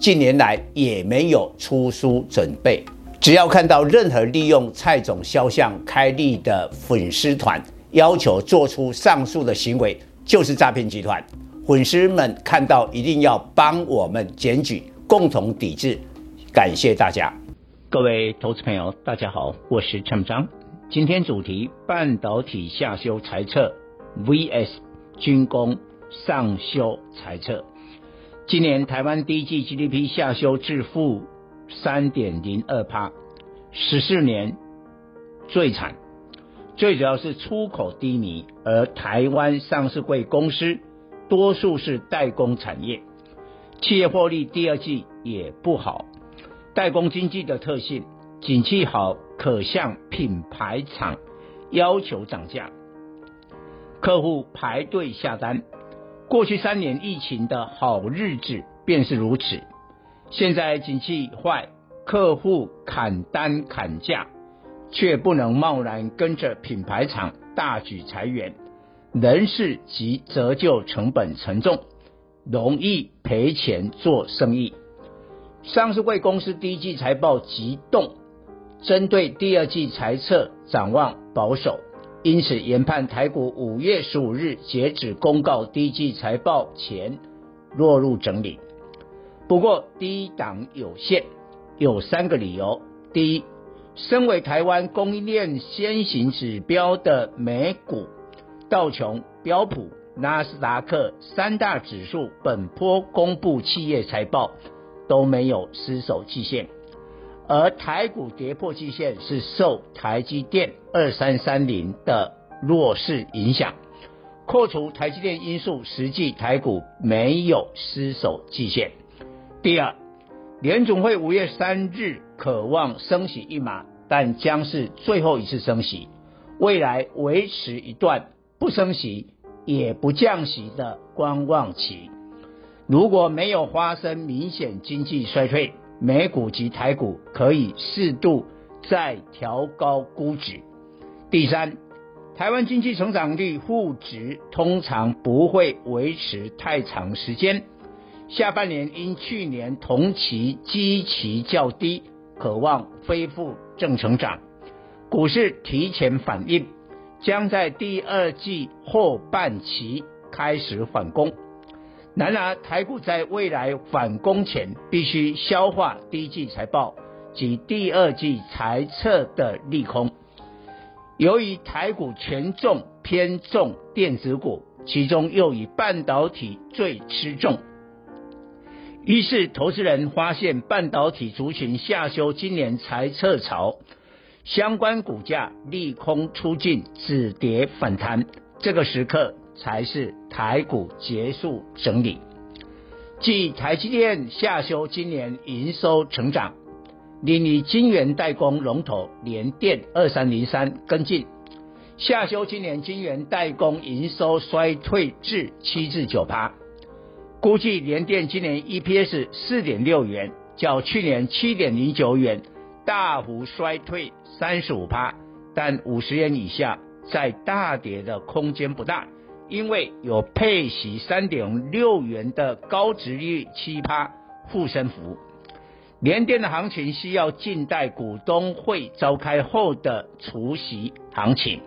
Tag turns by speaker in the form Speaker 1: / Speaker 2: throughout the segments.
Speaker 1: 近年来也没有出书准备。只要看到任何利用蔡总肖像开立的粉丝团，要求做出上述的行为，就是诈骗集团。粉丝们看到一定要帮我们检举，共同抵制。感谢大家。
Speaker 2: 各位投资朋友，大家好，我是陈章。今天主题：半导体下修财测 vs 军工上修财测。今年台湾第一季 GDP 下修至负三点零二趴，十四年最惨。最主要是出口低迷，而台湾上市柜公司多数是代工产业，企业获利第二季也不好。代工经济的特性，景气好可向品牌厂要求涨价，客户排队下单。过去三年疫情的好日子便是如此。现在景气坏，客户砍单砍价，却不能贸然跟着品牌厂大举裁员，人事及折旧成本沉重，容易赔钱做生意。上市柜公司第一季财报急冻，针对第二季财测展望保守，因此研判台股五月十五日截止公告第一季财报前落入整理。不过低档有限，有三个理由：第一，身为台湾供应链先行指标的美股道琼、标普、纳斯达克三大指数本波公布企业财报。都没有失守季线，而台股跌破季线是受台积电二三三零的弱势影响。扣除台积电因素，实际台股没有失守季线。第二，联总会五月三日渴望升息一码，但将是最后一次升息，未来维持一段不升息也不降息的观望期。如果没有发生明显经济衰退，美股及台股可以适度再调高估值。第三，台湾经济成长率负值通常不会维持太长时间，下半年因去年同期基期较低，可望恢复正成长。股市提前反应，将在第二季后半期开始反攻。然而，台股在未来反攻前，必须消化第一季财报及第二季财测的利空。由于台股权重偏重电子股，其中又以半导体最吃重，于是投资人发现半导体族群下修今年财测潮，相关股价利空出尽，止跌反弹。这个时刻。才是台股结束整理，继台积电下修今年营收成长，另以晶圆代工龙头联电二三零三跟进，下修今年晶圆代工营收衰退至七至九趴，估计联电今年 EPS 四点六元，较去年七点零九元大幅衰退三十五趴，但五十元以下在大跌的空间不大。因为有配息三点六元的高值率七趴护身符，联电的行情需要静待股东会召开后的除夕行情。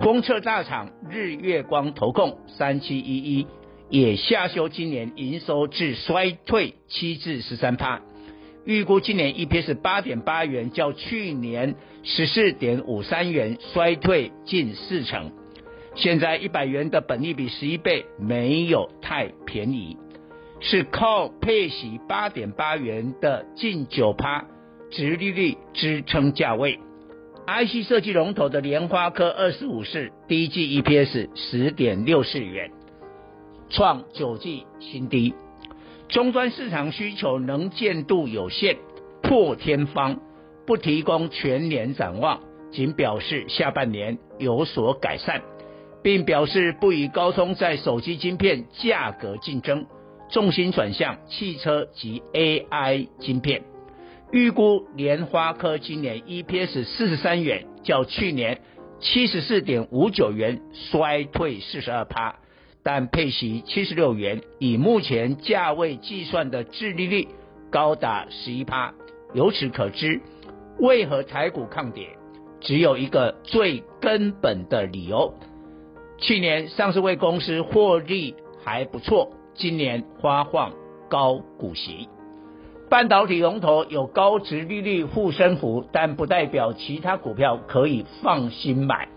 Speaker 2: 封测大厂日月光投控三七一一也下修今年营收至衰退七至十三趴，预估今年 EPS 八点八元，较去年十四点五三元衰退近四成。现在一百元的本利比十一倍，没有太便宜，是靠配息八点八元的近九趴殖利率支撑价位。IC 设计龙头的莲花科二十五是第一季 EPS 十点六四元，创九季新低。终端市场需求能见度有限，破天荒不提供全年展望，仅表示下半年有所改善，并表示不与高通在手机晶片价格竞争，重心转向汽车及 AI 晶片。预估联发科今年 EPS 四十三元，较去年七十四点五九元衰退四十二趴，但配息七十六元，以目前价位计算的殖利率高达十一趴。由此可知，为何台股抗跌，只有一个最根本的理由：去年上市位公司获利还不错，今年发放高股息。半导体龙头有高值利率护身符，但不代表其他股票可以放心买。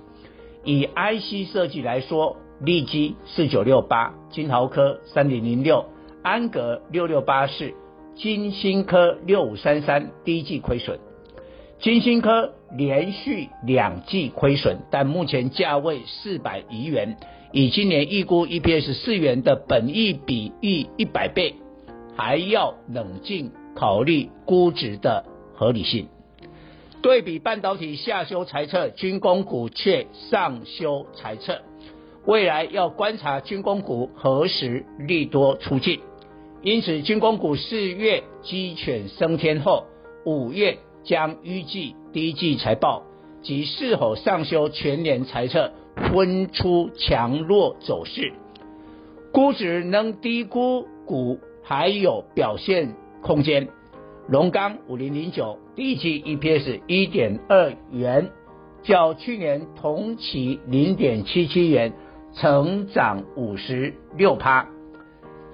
Speaker 2: 以 IC 设计来说，利基四九六八、金豪科三零零六、安格六六八四、晶心科六五三三，第一季亏损。晶心科连续两季亏损，但目前价位四百余元，以今年预估 EPS 四元的本益比逾一百倍，还要冷静。考虑估值的合理性，对比半导体下修财测，军工股却上修财测，未来要观察军工股何时利多出尽。因此，军工股四月鸡犬升天后，五月将预计第一季财报及是否上修全年财测，分出强弱走势。估值能低估股还有表现空间，龙钢五零零九第一季 EPS 一点二元，较去年同期零点七七元，成长五十六趴。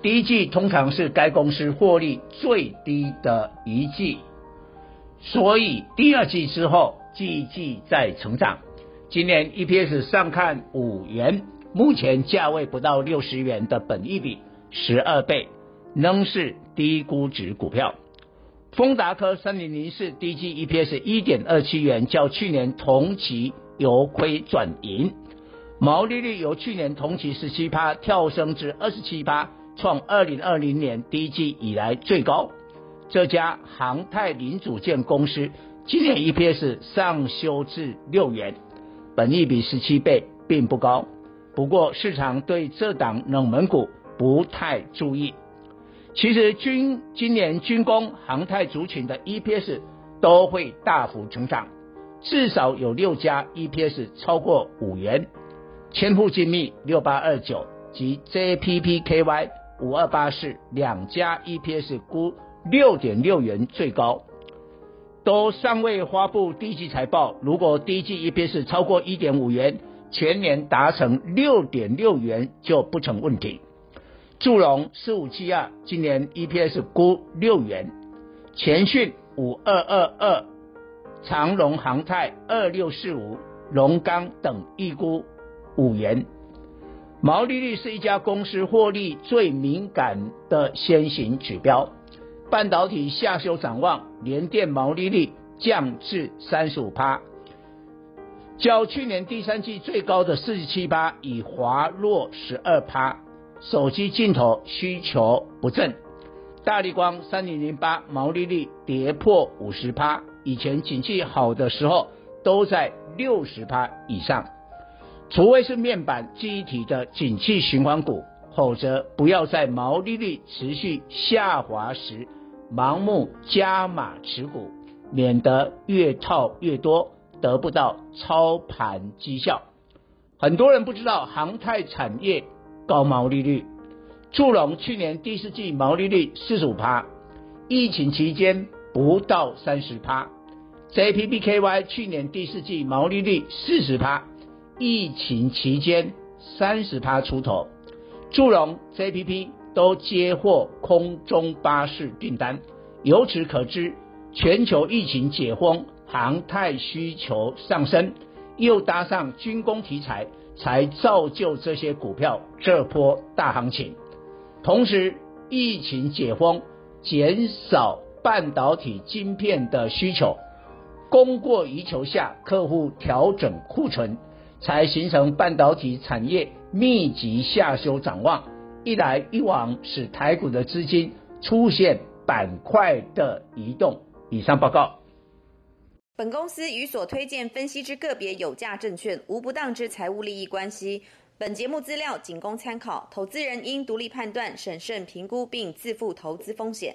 Speaker 2: 第一季通常是该公司获利最低的一季，所以第二季之后季季在成长。今年 EPS 上看五元，目前价位不到六十元的本益比十二倍。仍是低估值股票。丰达科三零零四第一季 EPS 一点二七元，较去年同期由亏转盈，毛利率由去年同期十七趴跳升至二十七趴，创二零二零年第一季以来最高。这家航太零组件公司今年 EPS 上修至六元，本益比十七倍，并不高。不过市场对这档冷门股不太注意。其实军今年军工航太族群的 EPS 都会大幅成长，至少有六家 EPS 超过五元，千富精密六八二九及 JPPKY 五二八四两家 EPS 估六点六元最高，都尚未发布第一季财报。如果第一季 EPS 超过一点五元，全年达成六点六元就不成问题。祝融四五七二今年 EPS 估六元，前讯五二二二，长隆航太二六四五，龙钢等预估五元。毛利率是一家公司获利最敏感的先行指标。半导体下修展望，联电毛利率降至三十五趴，较去年第三季最高的四十七趴已滑落十二趴。手机镜头需求不振，大立光三零零八毛利率跌破五十趴，以前景气好的时候都在六十趴以上。除非是面板记忆体的景气循环股，否则不要在毛利率持续下滑时盲目加码持股，免得越套越多，得不到操盘绩效。很多人不知道航太产业。高毛利率，祝融去年第四季毛利率四十五趴，疫情期间不到三十趴。JPPKY 去年第四季毛利率四十趴，疫情期间三十趴出头。祝融 JPP 都接获空中巴士订单，由此可知，全球疫情解封，航太需求上升，又搭上军工题材。才造就这些股票这波大行情。同时，疫情解封，减少半导体晶片的需求，供过于求下，客户调整库存，才形成半导体产业密集下修展望。一来一往，使台股的资金出现板块的移动。以上报告。
Speaker 3: 本公司与所推荐分析之个别有价证券无不当之财务利益关系。本节目资料仅供参考，投资人应独立判断、审慎评估并自负投资风险。